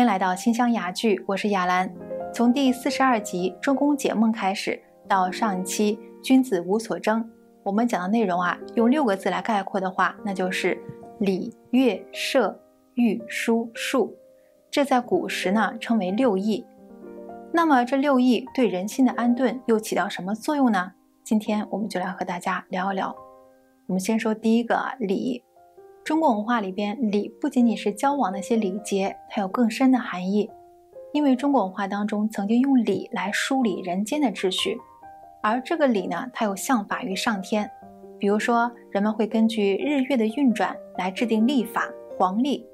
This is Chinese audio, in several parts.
欢迎来到新乡雅剧，我是雅兰。从第四十二集周公解梦开始，到上一期君子无所争，我们讲的内容啊，用六个字来概括的话，那就是礼、乐、射、御、书、数。这在古时呢称为六艺。那么这六艺对人心的安顿又起到什么作用呢？今天我们就来和大家聊一聊。我们先说第一个啊礼。中国文化里边，礼不仅仅是交往那些礼节，它有更深的含义。因为中国文化当中曾经用礼来梳理人间的秩序，而这个礼呢，它有相法于上天。比如说，人们会根据日月的运转来制定历法，黄历。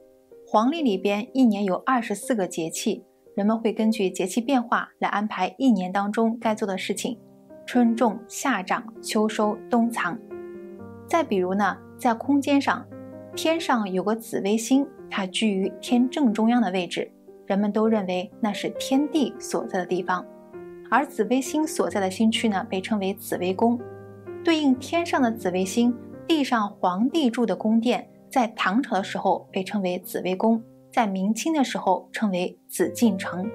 黄历里边一年有二十四个节气，人们会根据节气变化来安排一年当中该做的事情：春种、夏长、秋收、冬藏。再比如呢，在空间上。天上有个紫微星，它居于天正中央的位置，人们都认为那是天地所在的地方。而紫微星所在的星区呢，被称为紫微宫。对应天上的紫微星，地上皇帝住的宫殿，在唐朝的时候被称为紫微宫，在明清的时候称为紫禁城。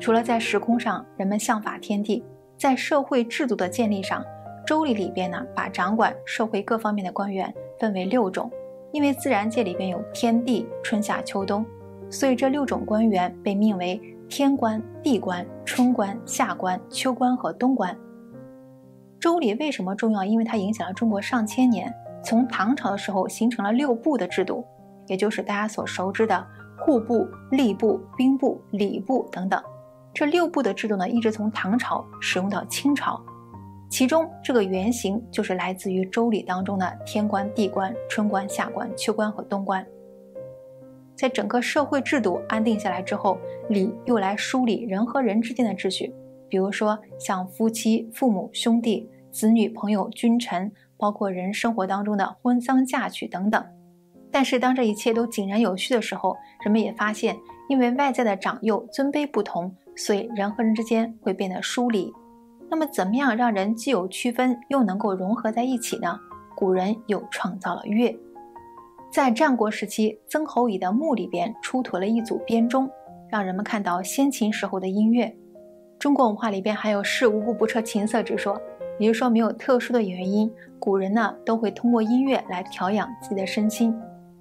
除了在时空上，人们向法天地，在社会制度的建立上，《周礼》里边呢，把掌管社会各方面的官员分为六种。因为自然界里边有天地春夏秋冬，所以这六种官员被命为天官、地官、春官、夏官、秋官和冬官。周礼为什么重要？因为它影响了中国上千年。从唐朝的时候形成了六部的制度，也就是大家所熟知的户部、吏部、兵部、礼部等等。这六部的制度呢，一直从唐朝使用到清朝。其中这个原型就是来自于《周礼》当中的天官、地官、春官、夏官、秋官和冬官。在整个社会制度安定下来之后，礼又来梳理人和人之间的秩序，比如说像夫妻、父母、兄弟、子女、朋友、君臣，包括人生活当中的婚丧嫁娶等等。但是当这一切都井然有序的时候，人们也发现，因为外在的长幼尊卑不同，所以人和人之间会变得疏离。那么，怎么样让人既有区分，又能够融合在一起呢？古人又创造了乐。在战国时期，曾侯乙的墓里边出土了一组编钟，让人们看到先秦时候的音乐。中国文化里边还有“事无故不彻琴瑟”之说，也就是说，没有特殊的原因，古人呢都会通过音乐来调养自己的身心。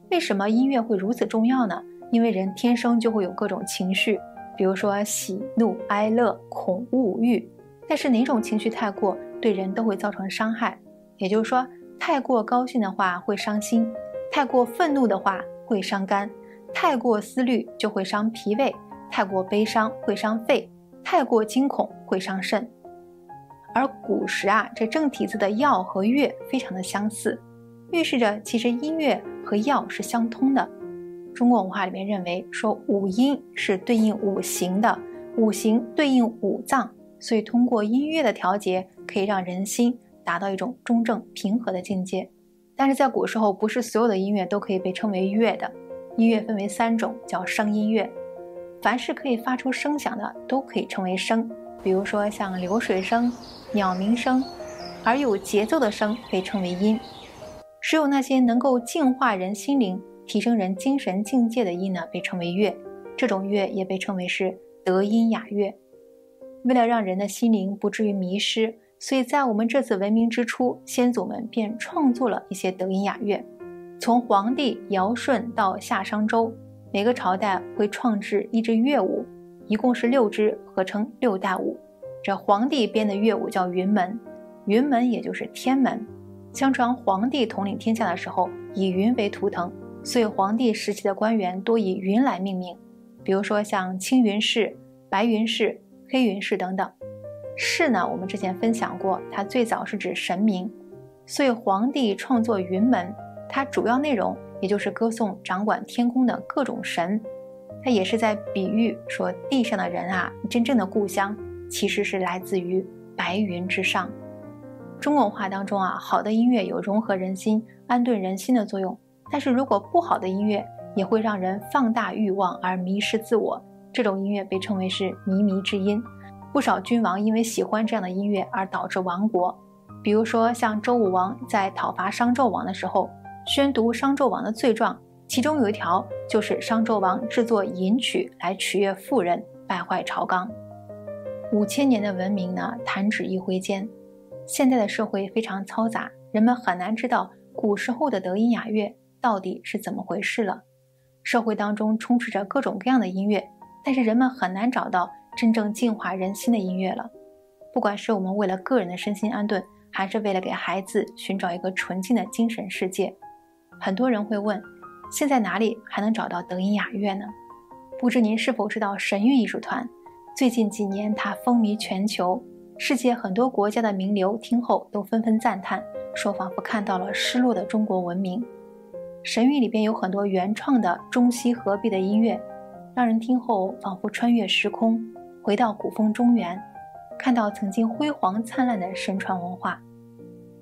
为什么音乐会如此重要呢？因为人天生就会有各种情绪，比如说喜怒哀乐恐恶欲。但是哪种情绪太过，对人都会造成伤害。也就是说，太过高兴的话会伤心，太过愤怒的话会伤肝，太过思虑就会伤脾胃，太过悲伤会伤肺，太过惊恐会伤肾。而古时啊，这正体字的药和乐非常的相似，预示着其实音乐和药是相通的。中国文化里面认为说五音是对应五行的，五行对应五脏。所以，通过音乐的调节，可以让人心达到一种中正平和的境界。但是在古时候，不是所有的音乐都可以被称为乐的。音乐分为三种，叫声音乐。凡是可以发出声响的，都可以称为声。比如说像流水声、鸟鸣声，而有节奏的声被称为音。只有那些能够净化人心灵、提升人精神境界的音呢，被称为乐。这种乐也被称为是德音雅乐。为了让人的心灵不至于迷失，所以在我们这次文明之初，先祖们便创作了一些德音雅乐。从黄帝尧舜到夏商周，每个朝代会创制一支乐舞，一共是六支，合称六大舞。这黄帝编的乐舞叫云门，云门也就是天门。相传黄帝统领天下的时候，以云为图腾，所以黄帝时期的官员多以云来命名，比如说像青云氏、白云氏。黑云氏等等，氏呢？我们之前分享过，它最早是指神明，所以皇帝创作云门，它主要内容也就是歌颂掌管天空的各种神，它也是在比喻说地上的人啊，真正的故乡其实是来自于白云之上。中国文化当中啊，好的音乐有融合人心、安顿人心的作用，但是如果不好的音乐也会让人放大欲望而迷失自我。这种音乐被称为是靡靡之音，不少君王因为喜欢这样的音乐而导致亡国。比如说，像周武王在讨伐商纣王的时候，宣读商纣王的罪状，其中有一条就是商纣王制作淫曲来取悦妇人，败坏朝纲。五千年的文明呢，弹指一挥间。现在的社会非常嘈杂，人们很难知道古时候的德音雅乐到底是怎么回事了。社会当中充斥着各种各样的音乐，但是人们很难找到真正净化人心的音乐了。不管是我们为了个人的身心安顿，还是为了给孩子寻找一个纯净的精神世界，很多人会问：现在哪里还能找到德音雅乐呢？不知您是否知道神韵艺术团？最近几年，它风靡全球，世界很多国家的名流听后都纷纷赞叹，说仿佛看到了失落的中国文明。神韵里边有很多原创的中西合璧的音乐，让人听后仿佛穿越时空，回到古风中原，看到曾经辉煌灿烂的神传文化。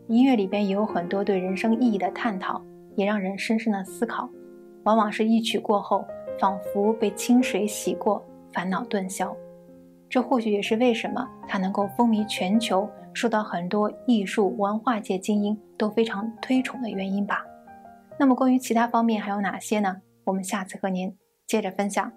音乐里边也有很多对人生意义的探讨，也让人深深的思考。往往是一曲过后，仿佛被清水洗过，烦恼顿消。这或许也是为什么它能够风靡全球，受到很多艺术文化界精英都非常推崇的原因吧。那么关于其他方面还有哪些呢？我们下次和您接着分享。